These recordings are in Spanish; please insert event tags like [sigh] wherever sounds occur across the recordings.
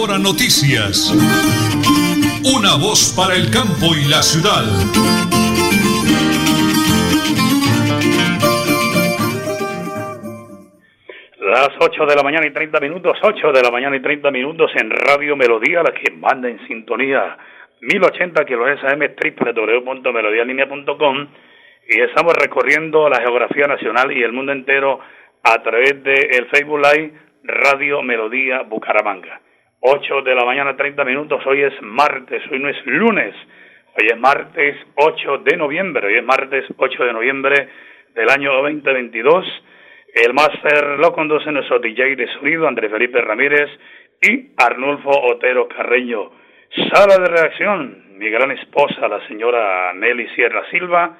Hora Noticias. Una voz para el campo y la ciudad. Las 8 de la mañana y 30 minutos, 8 de la mañana y 30 minutos en Radio Melodía, la que manda en sintonía 1080 kHz AM www.melodialinea.com y estamos recorriendo la geografía nacional y el mundo entero a través del el Facebook Live Radio Melodía Bucaramanga. 8 de la mañana 30 minutos, hoy es martes, hoy no es lunes, hoy es martes 8 de noviembre, hoy es martes 8 de noviembre del año 2022. El máster lo conduce nuestro DJ de sonido, Andrés Felipe Ramírez y Arnulfo Otero Carreño. Sala de reacción, mi gran esposa, la señora Nelly Sierra Silva,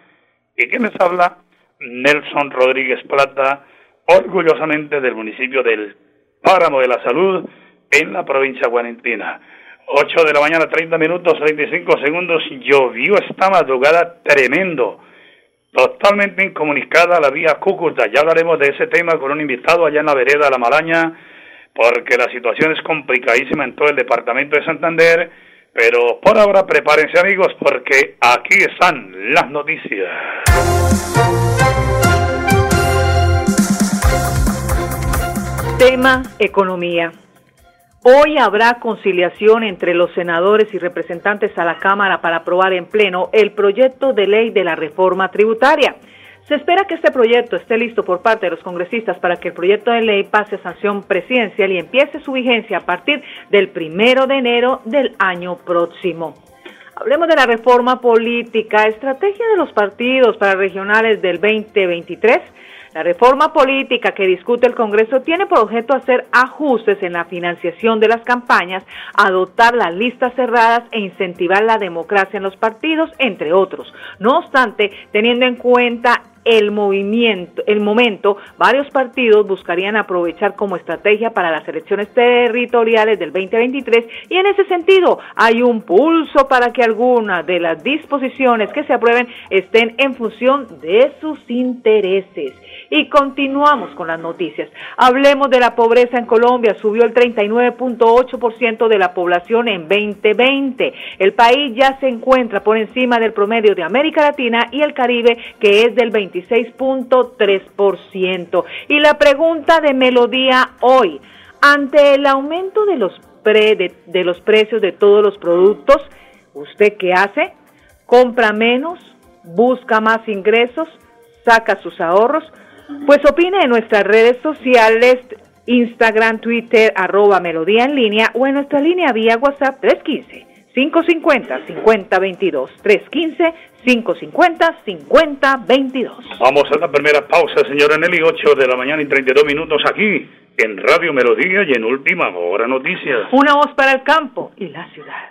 y que les habla, Nelson Rodríguez Plata, orgullosamente del municipio del Páramo de la Salud, en la provincia guarentina. 8 de la mañana, 30 minutos, 35 segundos, llovió esta madrugada tremendo, totalmente incomunicada la vía Cúcuta. Ya hablaremos de ese tema con un invitado allá en la vereda de La Malaña, porque la situación es complicadísima en todo el departamento de Santander. Pero por ahora prepárense amigos porque aquí están las noticias. Tema economía. Hoy habrá conciliación entre los senadores y representantes a la Cámara para aprobar en pleno el proyecto de ley de la reforma tributaria. Se espera que este proyecto esté listo por parte de los congresistas para que el proyecto de ley pase a sanción presidencial y empiece su vigencia a partir del primero de enero del año próximo. Hablemos de la reforma política, estrategia de los partidos para regionales del 2023 la reforma política que discute el Congreso tiene por objeto hacer ajustes en la financiación de las campañas, adoptar las listas cerradas e incentivar la democracia en los partidos, entre otros. No obstante, teniendo en cuenta el movimiento, el momento, varios partidos buscarían aprovechar como estrategia para las elecciones territoriales del 2023 y en ese sentido hay un pulso para que algunas de las disposiciones que se aprueben estén en función de sus intereses. Y continuamos con las noticias. Hablemos de la pobreza en Colombia. Subió el 39.8% de la población en 2020. El país ya se encuentra por encima del promedio de América Latina y el Caribe, que es del 26.3%. Y la pregunta de Melodía hoy, ante el aumento de los, de, de los precios de todos los productos, ¿usted qué hace? ¿Compra menos? ¿Busca más ingresos? ¿Saca sus ahorros? Pues opine en nuestras redes sociales, Instagram, Twitter, arroba Melodía en línea o en nuestra línea vía WhatsApp 315. 550-5022. 315-550-5022. Vamos a la primera pausa, señora Nelly, 8 de la mañana y 32 minutos aquí en Radio Melodía y en Última Hora Noticias. Una voz para el campo y la ciudad.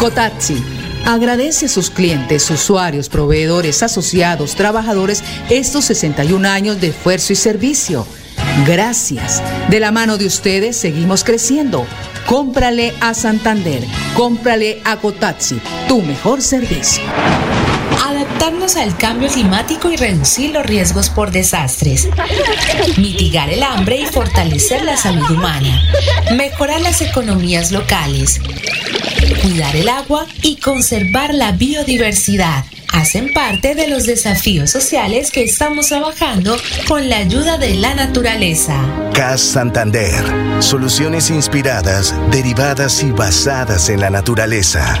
Cotaxi. Agradece a sus clientes, usuarios, proveedores, asociados, trabajadores estos 61 años de esfuerzo y servicio Gracias. De la mano de ustedes seguimos creciendo. Cómprale a Santander. Cómprale a Cotaxi, tu mejor servicio. Adaptarnos al cambio climático y reducir los riesgos por desastres. Mitigar el hambre y fortalecer la salud humana. Mejorar las economías locales. Cuidar el agua y conservar la biodiversidad hacen parte de los desafíos sociales que estamos trabajando con la ayuda de la naturaleza. CAS Santander. Soluciones inspiradas, derivadas y basadas en la naturaleza.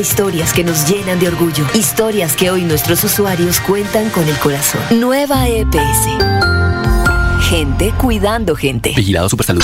historias que nos llenan de orgullo. Historias que hoy nuestros usuarios cuentan con el corazón. Nueva EPS. Gente cuidando gente. Vigilado Supersalud.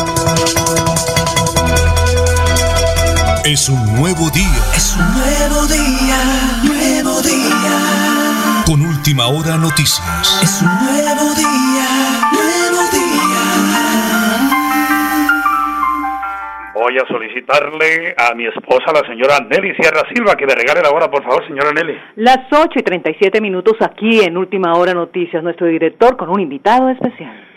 Es un nuevo día. Es un nuevo día, nuevo día. Con última hora noticias. Es un nuevo día, nuevo día. Voy a solicitarle a mi esposa, la señora Nelly Sierra Silva, que me regale la hora, por favor, señora Nelly. Las 8 y 37 minutos aquí en Última Hora Noticias, nuestro director con un invitado especial.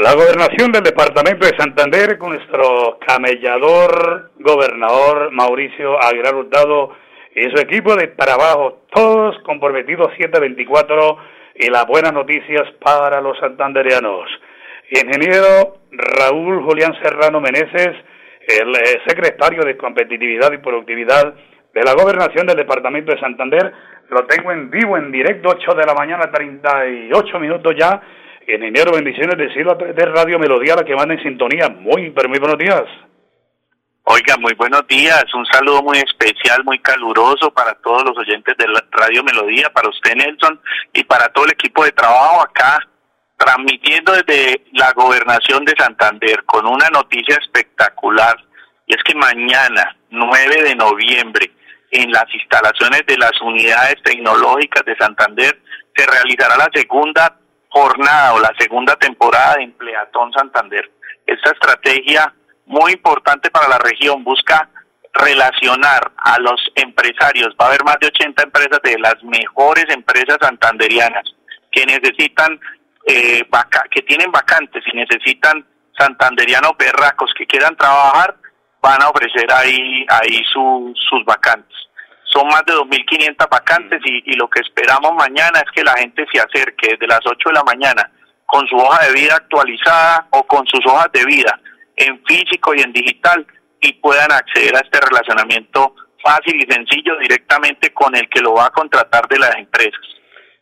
La gobernación del departamento de Santander con nuestro camellador gobernador Mauricio Aguilar Hurtado y su equipo de trabajo, todos comprometidos 724 y las buenas noticias para los santanderianos. Ingeniero Raúl Julián Serrano Meneses, el eh, secretario de Competitividad y Productividad de la gobernación del departamento de Santander, lo tengo en vivo, en directo, 8 de la mañana, 38 minutos ya Ingeniero, bendiciones, decirlo a través de Radio Melodía, la que manda en sintonía. Muy, pero muy buenos días. Oiga, muy buenos días. Un saludo muy especial, muy caluroso para todos los oyentes de Radio Melodía, para usted, Nelson, y para todo el equipo de trabajo acá, transmitiendo desde la gobernación de Santander con una noticia espectacular. Y es que mañana, 9 de noviembre, en las instalaciones de las unidades tecnológicas de Santander, se realizará la segunda jornada o la segunda temporada de Empleatón Santander. Esta estrategia muy importante para la región busca relacionar a los empresarios. Va a haber más de 80 empresas de las mejores empresas santanderianas que necesitan, eh, vaca que tienen vacantes y necesitan santanderianos berracos que quieran trabajar, van a ofrecer ahí, ahí su, sus vacantes son más de 2.500 vacantes y, y, lo que esperamos mañana es que la gente se acerque desde las 8 de la mañana con su hoja de vida actualizada o con sus hojas de vida en físico y en digital y puedan acceder a este relacionamiento fácil y sencillo directamente con el que lo va a contratar de las empresas.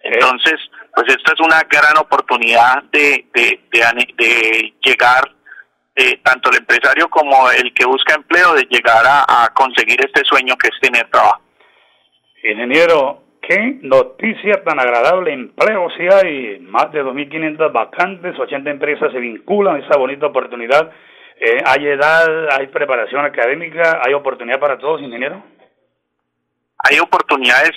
Entonces, pues esta es una gran oportunidad de, de, de, de llegar eh, tanto el empresario como el que busca empleo de llegar a, a conseguir este sueño que es tener trabajo. Ingeniero, qué noticia tan agradable, empleo si hay, más de 2.500 vacantes, 80 empresas se vinculan a esa bonita oportunidad. Eh, ¿Hay edad, hay preparación académica, hay oportunidad para todos, ingeniero? Hay oportunidades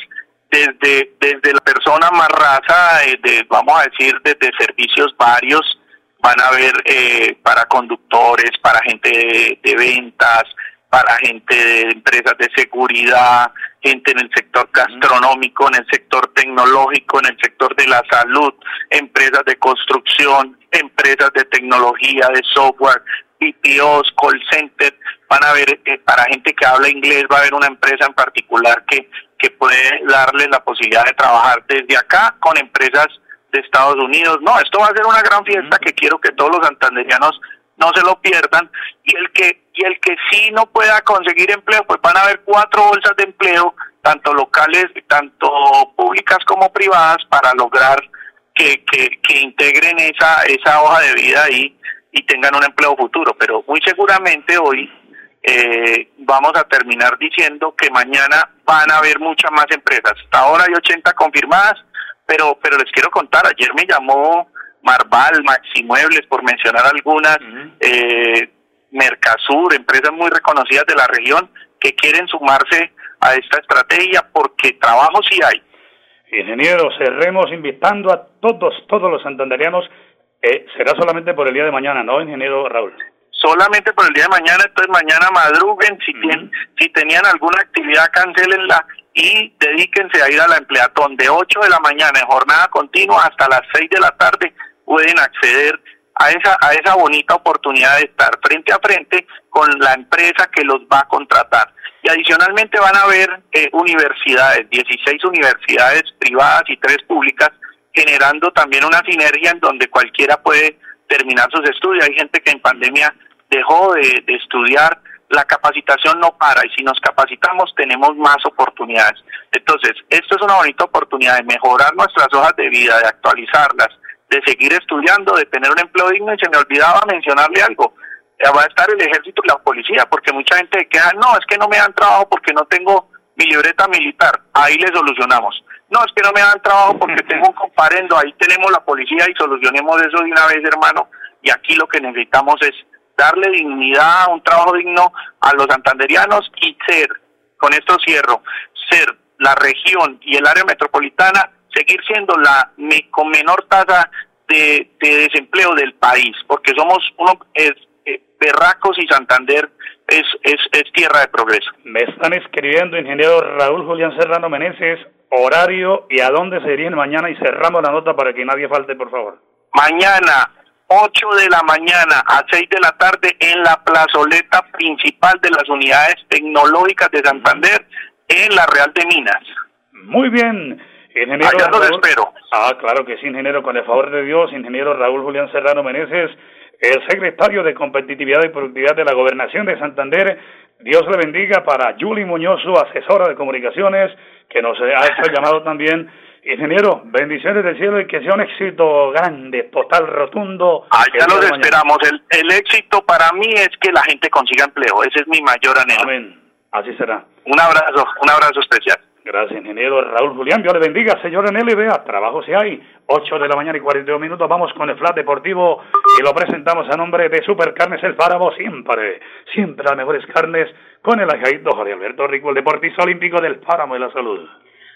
desde, desde la persona más raza, eh, de, vamos a decir, desde servicios varios, van a haber eh, para conductores, para gente de ventas, para gente de empresas de seguridad, gente en el sector gastronómico, en el sector tecnológico, en el sector de la salud, empresas de construcción, empresas de tecnología, de software, BPOs, call center, van a ver eh, para gente que habla inglés, va a haber una empresa en particular que, que puede darles la posibilidad de trabajar desde acá con empresas de Estados Unidos. No, esto va a ser una gran fiesta que quiero que todos los santanderianos no se lo pierdan. Y el que y el que sí no pueda conseguir empleo pues van a haber cuatro bolsas de empleo tanto locales tanto públicas como privadas para lograr que, que, integren esa esa hoja de vida y tengan un empleo futuro. Pero muy seguramente hoy eh, vamos a terminar diciendo que mañana van a haber muchas más empresas. Hasta ahora hay 80 confirmadas pero pero les quiero contar ayer me llamó Marval, Maximuebles, por mencionar algunas, eh, Mercasur, empresas muy reconocidas de la región que quieren sumarse a esta estrategia porque trabajo sí hay. Ingeniero, cerremos invitando a todos, todos los santanderianos. Eh, será solamente por el día de mañana, ¿no, ingeniero Raúl? Solamente por el día de mañana, entonces mañana madruguen, si, tienen, si tenían alguna actividad, cancelenla y dedíquense a ir a la empleatón de 8 de la mañana en jornada continua hasta las 6 de la tarde pueden acceder a esa, a esa bonita oportunidad de estar frente a frente con la empresa que los va a contratar. Y adicionalmente van a haber eh, universidades, 16 universidades privadas y tres públicas, generando también una sinergia en donde cualquiera puede terminar sus estudios. Hay gente que en pandemia dejó de, de estudiar, la capacitación no para y si nos capacitamos tenemos más oportunidades. Entonces, esto es una bonita oportunidad de mejorar nuestras hojas de vida, de actualizarlas, de seguir estudiando, de tener un empleo digno y se me olvidaba mencionarle algo. Va a estar el ejército y la policía, porque mucha gente queda, no, es que no me dan trabajo porque no tengo mi libreta militar, ahí le solucionamos. No, es que no me dan trabajo porque [laughs] tengo un comparendo, ahí tenemos la policía y solucionemos eso de una vez, hermano. Y aquí lo que necesitamos es darle dignidad, un trabajo digno a los santanderianos y ser, con esto cierro, ser la región y el área metropolitana seguir siendo la con menor tasa de, desempleo del país, porque somos uno es eh, Berracos y Santander es, es, es tierra de progreso. Me están escribiendo, ingeniero Raúl Julián Serrano Meneses, horario y a dónde se dirigen mañana y cerramos la nota para que nadie falte, por favor. Mañana, 8 de la mañana a 6 de la tarde en la plazoleta principal de las unidades tecnológicas de Santander en la Real de Minas. Muy bien. Ingeniero Allá los espero. Ah, claro que sí, ingeniero, con el favor de Dios, ingeniero Raúl Julián Serrano Meneses, el secretario de Competitividad y Productividad de la Gobernación de Santander. Dios le bendiga para Julie Muñoz, su asesora de comunicaciones, que nos ha hecho el llamado también. Ingeniero, bendiciones del cielo y que sea un éxito grande, total, rotundo. Allá los esperamos. El, el éxito para mí es que la gente consiga empleo. Ese es mi mayor anhelo. Amén. Así será. Un abrazo, un abrazo especial. Gracias, ingeniero Raúl Julián. Dios le bendiga, señor en LBA. Trabajo si hay. 8 de la mañana y 42 minutos. Vamos con el flat deportivo y lo presentamos a nombre de Supercarnes El Páramo. Siempre, siempre las mejores carnes con el ajaíto Jorge Alberto Rico, el deportista olímpico del Páramo de la Salud.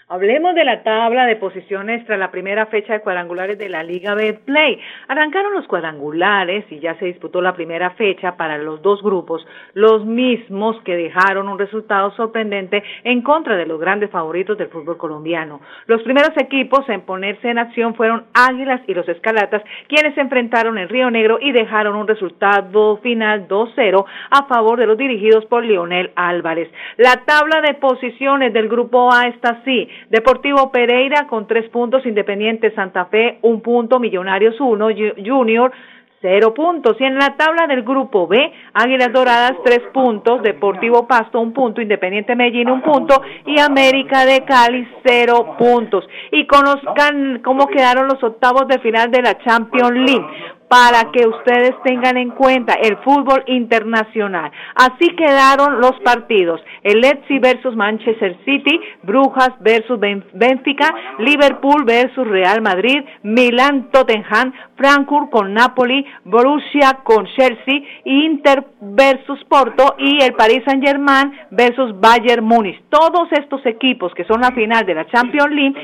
Hablemos de la tabla de posiciones tras la primera fecha de cuadrangulares de la Liga Betplay. Arrancaron los cuadrangulares y ya se disputó la primera fecha para los dos grupos, los mismos que dejaron un resultado sorprendente en contra de los grandes favoritos del fútbol colombiano. Los primeros equipos en ponerse en acción fueron Águilas y los Escalatas, quienes se enfrentaron en Río Negro y dejaron un resultado final 2-0 a favor de los dirigidos por Leonel Álvarez. La tabla de posiciones del grupo A está así. Deportivo Pereira con tres puntos, Independiente Santa Fe un punto, Millonarios uno, Junior cero puntos. Y en la tabla del grupo B, Águilas Doradas tres puntos, Deportivo Pasto un punto, Independiente Medellín un punto y América de Cali cero puntos. Y conozcan cómo quedaron los octavos de final de la Champions League. Para que ustedes tengan en cuenta el fútbol internacional. Así quedaron los partidos. El Leipzig versus Manchester City, Brujas versus Benfica, Liverpool versus Real Madrid, Milán Tottenham, Frankfurt con Napoli, Borussia con Chelsea, Inter versus Porto y el Paris Saint-Germain versus Bayern Múnich. Todos estos equipos que son la final de la Champions League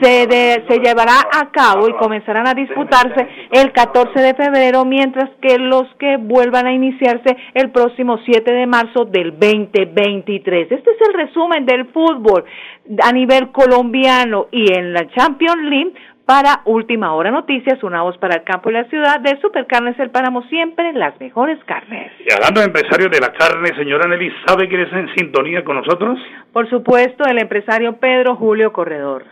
se, se llevará a cabo y comenzarán a disputarse el 14 de febrero, mientras que los que vuelvan a iniciarse el próximo 7 de marzo del 2023. Este es el resumen del fútbol a nivel colombiano y en la Champions League para Última Hora Noticias, una voz para el campo y la ciudad de Supercarnes El Páramo, siempre las mejores carnes. Y hablando de empresarios de la carne, señora Nelly, ¿sabe quién es en sintonía con nosotros? Por supuesto, el empresario Pedro Julio Corredor.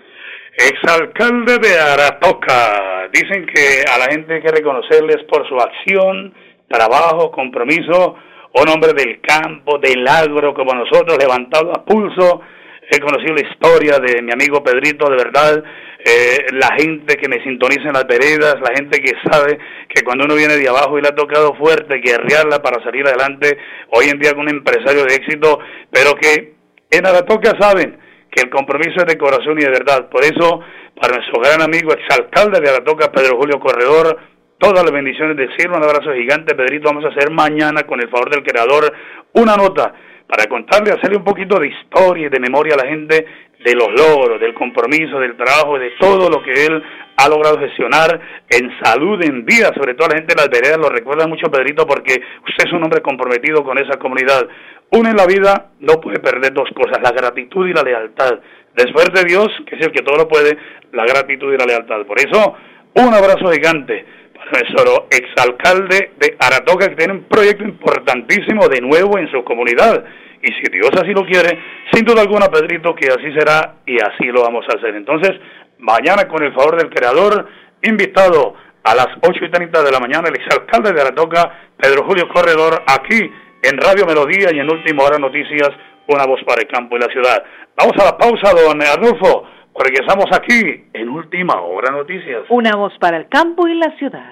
Exalcalde de Aratoca. Dicen que a la gente hay que reconocerles por su acción, trabajo, compromiso, un hombre del campo, del agro, como nosotros, levantado a pulso. He conocido la historia de mi amigo Pedrito, de verdad, eh, la gente que me sintoniza en las veredas, la gente que sabe que cuando uno viene de abajo y le ha tocado fuerte, guerrearla para salir adelante, hoy en día con un empresario de éxito, pero que en Aratoca saben que el compromiso es de corazón y de verdad. Por eso, para nuestro gran amigo, exalcalde de Aratoca, Pedro Julio Corredor, todas las bendiciones del cielo, un abrazo gigante, Pedrito, vamos a hacer mañana, con el favor del creador, una nota para contarle, hacerle un poquito de historia y de memoria a la gente de los logros, del compromiso, del trabajo, de todo lo que él ha logrado gestionar en salud, en vida, sobre todo la gente de las veredas lo recuerda mucho Pedrito porque usted es un hombre comprometido con esa comunidad. Uno en la vida no puede perder dos cosas, la gratitud y la lealtad. Después de Dios, que es el que todo lo puede, la gratitud y la lealtad. Por eso, un abrazo gigante para nuestro exalcalde de Aratoca, que tiene un proyecto importantísimo de nuevo en su comunidad y si Dios así lo quiere, sin duda alguna, Pedrito, que así será y así lo vamos a hacer. Entonces, mañana, con el favor del Creador, invitado a las 8 y 30 de la mañana, el exalcalde de Aratoca, Pedro Julio Corredor, aquí en Radio Melodía y en Última Hora Noticias, una voz para el campo y la ciudad. Vamos a la pausa, don Arnulfo, porque estamos aquí en Última Hora Noticias. Una voz para el campo y la ciudad.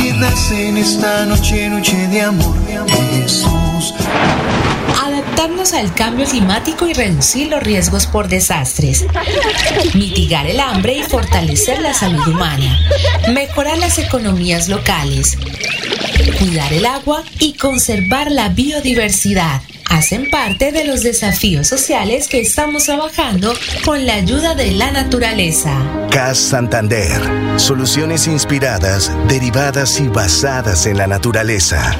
En esta noche, noche de amor, Jesús. Adaptarnos al cambio climático y reducir los riesgos por desastres. Mitigar el hambre y fortalecer la salud humana. Mejorar las economías locales. Cuidar el agua y conservar la biodiversidad hacen parte de los desafíos sociales que estamos trabajando con la ayuda de la naturaleza. CAS Santander. Soluciones inspiradas, derivadas y basadas en la naturaleza.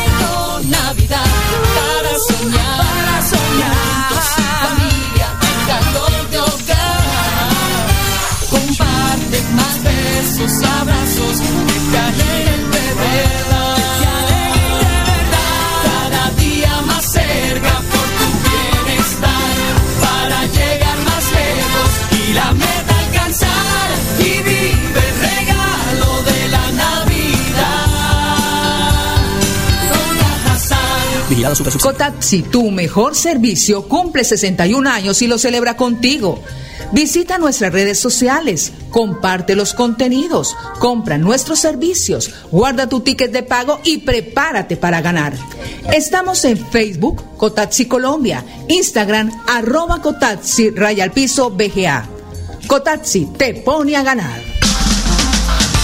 Cotaxi, tu mejor servicio, cumple 61 años y lo celebra contigo. Visita nuestras redes sociales, comparte los contenidos, compra nuestros servicios, guarda tu ticket de pago y prepárate para ganar. Estamos en Facebook, Cotaxi Colombia, Instagram, arroba Cotaxi, raya al piso, BGA. Cotaxi te pone a ganar.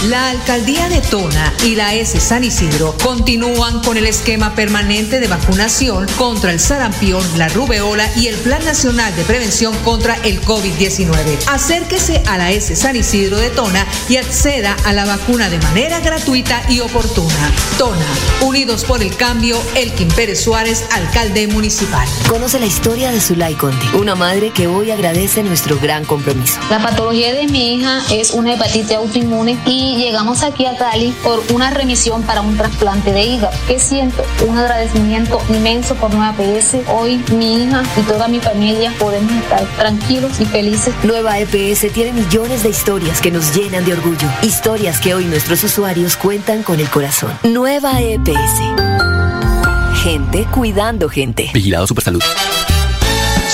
La alcaldía de Tona y la S San Isidro continúan con el esquema permanente de vacunación contra el sarampión, la rubeola y el Plan Nacional de Prevención contra el COVID-19. Acérquese a la S San Isidro de Tona y acceda a la vacuna de manera gratuita y oportuna. Tona, Unidos por el Cambio, Elkin Pérez Suárez, alcalde municipal. Conoce la historia de Zulay Conde, una madre que hoy agradece nuestro gran compromiso. La patología de mi hija es una hepatitis autoinmune y llegamos aquí a Cali por una remisión para un trasplante de hígado. Que siento un agradecimiento inmenso por Nueva EPS. Hoy mi hija y toda mi familia podemos estar tranquilos y felices. Nueva EPS tiene millones de historias que nos llenan de orgullo. Historias que hoy nuestros usuarios cuentan con el corazón. Nueva EPS. Gente cuidando gente. Vigilado Supersalud.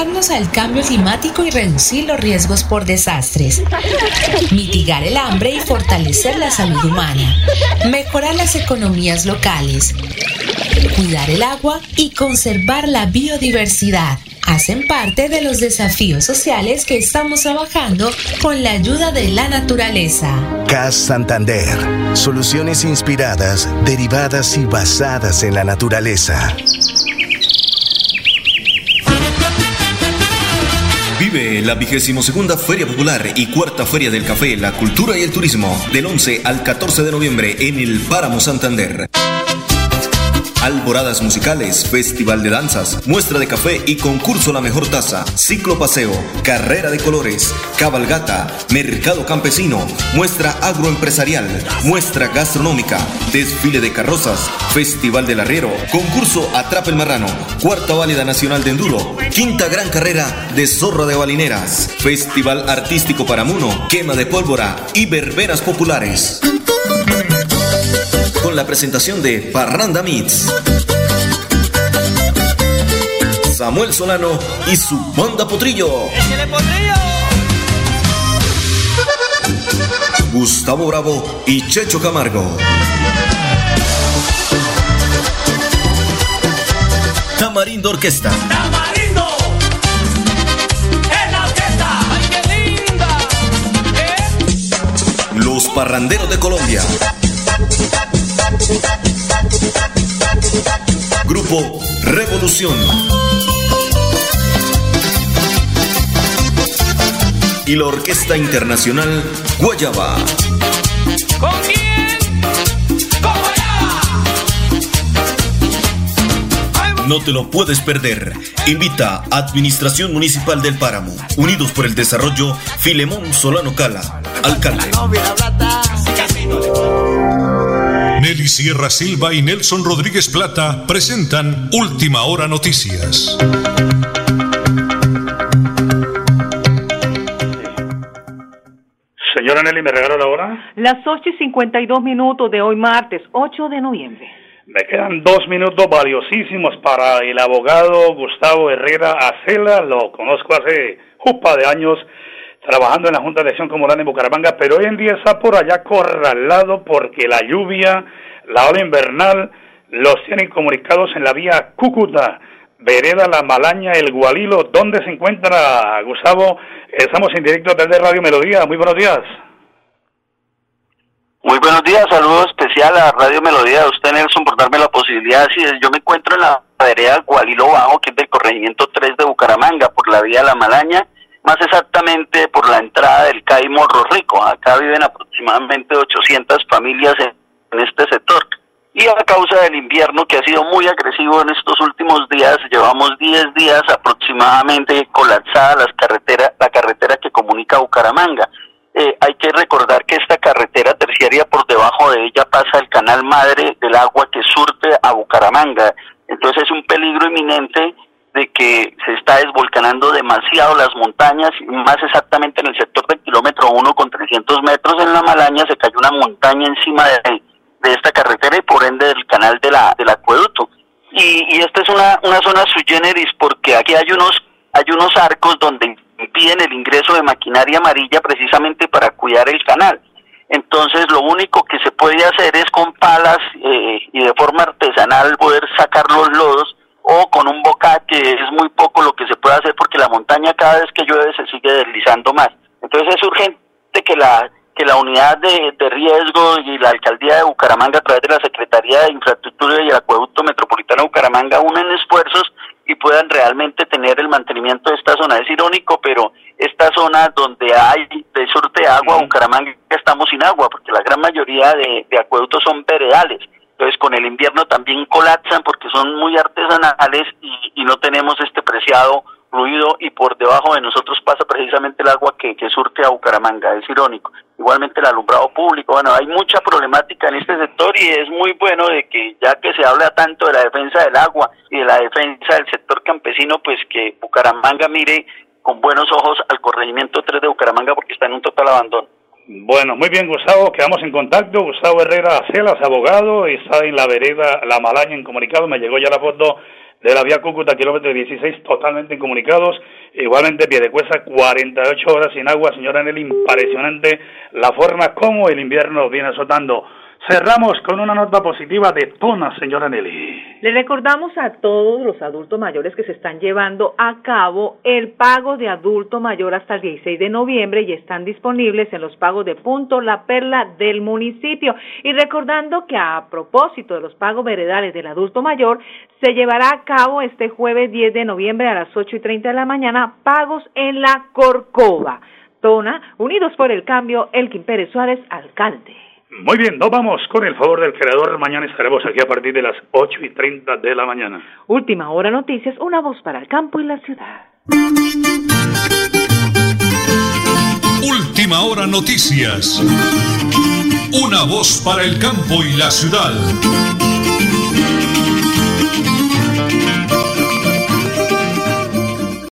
Adaptarnos al cambio climático y reducir los riesgos por desastres, mitigar el hambre y fortalecer la salud humana, mejorar las economías locales, cuidar el agua y conservar la biodiversidad. Hacen parte de los desafíos sociales que estamos trabajando con la ayuda de la naturaleza. CAS Santander. Soluciones inspiradas, derivadas y basadas en la naturaleza. La vigésimo segunda Feria Popular y cuarta Feria del Café, la Cultura y el Turismo del 11 al 14 de noviembre en el Páramo Santander. Alboradas musicales, festival de danzas, muestra de café y concurso La Mejor Taza, ciclo paseo, carrera de colores, cabalgata, mercado campesino, muestra agroempresarial, muestra gastronómica, desfile de carrozas, festival del arriero, concurso Atrapa el Marrano, cuarta válida nacional de enduro, quinta gran carrera de zorra de balineras, festival artístico para Muno, quema de pólvora y verbenas populares con la presentación de Parranda Meets. Samuel Solano y su banda Potrillo. Gustavo Bravo y Checho Camargo. Tamarindo Orquesta. Tamarindo. En la orquesta. Ay, qué linda. Los Parranderos de Colombia. Grupo Revolución. Y la Orquesta Internacional Guayaba. ¿Con quién? ¡Con Guayaba! No te lo puedes perder. Invita a Administración Municipal del Páramo. Unidos por el Desarrollo, Filemón Solano Cala, alcalde. Nelly Sierra Silva y Nelson Rodríguez Plata presentan Última Hora Noticias. Señora Nelly, ¿me regaló la hora? Las 8 y 52 minutos de hoy martes, 8 de noviembre. Me quedan dos minutos valiosísimos para el abogado Gustavo Herrera Acela. Lo conozco hace jupa de años trabajando en la Junta de Elección Comunal en Bucaramanga, pero hoy en día está por allá corralado porque la lluvia, la ola invernal, los tienen comunicados en la vía Cúcuta, Vereda La Malaña, El Gualilo. ¿Dónde se encuentra Gustavo? Estamos en directo desde Radio Melodía. Muy buenos días. Muy buenos días, saludo especial a Radio Melodía, a usted Nelson por darme la posibilidad. Sí, yo me encuentro en la vereda Gualilo Bajo, que es del corregimiento 3 de Bucaramanga, por la vía La Malaña, más exactamente por la entrada del CAI Morro Rico. Acá viven aproximadamente 800 familias en, este sector. Y a causa del invierno que ha sido muy agresivo en estos últimos días, llevamos 10 días aproximadamente colapsada las carreteras, la carretera que comunica Bucaramanga. Eh, hay que recordar que esta carretera terciaria por debajo de ella pasa el canal madre del agua que surte a Bucaramanga. Entonces es un peligro inminente de que se está desvolcanando demasiado las montañas, más exactamente en el sector del kilómetro 1 con 300 metros en la Malaña se cayó una montaña encima de, de esta carretera y por ende del canal de la, del acueducto. y, y esta es una, una zona sui generis porque aquí hay unos, hay unos arcos donde impiden el ingreso de maquinaria amarilla precisamente para cuidar el canal. Entonces lo único que se puede hacer es con palas eh, y de forma artesanal poder sacar los lodos o con un boca que es muy poco lo que se puede hacer porque la montaña cada vez que llueve se sigue deslizando más. Entonces es urgente que la que la unidad de, de riesgo y la alcaldía de Bucaramanga a través de la Secretaría de Infraestructura y el Acueducto Metropolitano de Bucaramanga unen esfuerzos y puedan realmente tener el mantenimiento de esta zona. Es irónico, pero esta zona donde hay de surte de agua, Bucaramanga estamos sin agua, porque la gran mayoría de, de acueductos son veredales. Entonces con el invierno también colapsan porque son muy artesanales y, no tenemos este preciado fluido y por debajo de nosotros pasa precisamente el agua que, que surte a Bucaramanga, es irónico. Igualmente el alumbrado público, bueno, hay mucha problemática en este sector y es muy bueno de que ya que se habla tanto de la defensa del agua y de la defensa del sector campesino, pues que Bucaramanga mire con buenos ojos al corregimiento 3 de Bucaramanga porque está en un total abandono. Bueno, muy bien, Gustavo, quedamos en contacto. Gustavo Herrera Celas, abogado, está en la vereda La Malaña en comunicado. Me llegó ya la foto de la vía Cúcuta, kilómetro 16, totalmente incomunicados. Igualmente, Piedecuesta, 48 horas sin agua. Señora Nelly, impresionante la forma como el invierno viene azotando. Cerramos con una nota positiva de Tona, señora Nelly. Le recordamos a todos los adultos mayores que se están llevando a cabo el pago de adulto mayor hasta el 16 de noviembre y están disponibles en los pagos de punto La Perla del municipio. Y recordando que a propósito de los pagos veredales del adulto mayor, se llevará a cabo este jueves 10 de noviembre a las 8 y 30 de la mañana pagos en la Corcova. Tona, Unidos por el Cambio, Elkin Pérez Suárez, alcalde. Muy bien, nos vamos con el favor del creador. Mañana estaremos aquí a partir de las 8 y 30 de la mañana. Última hora noticias, una voz para el campo y la ciudad. Última hora noticias. Una voz para el campo y la ciudad.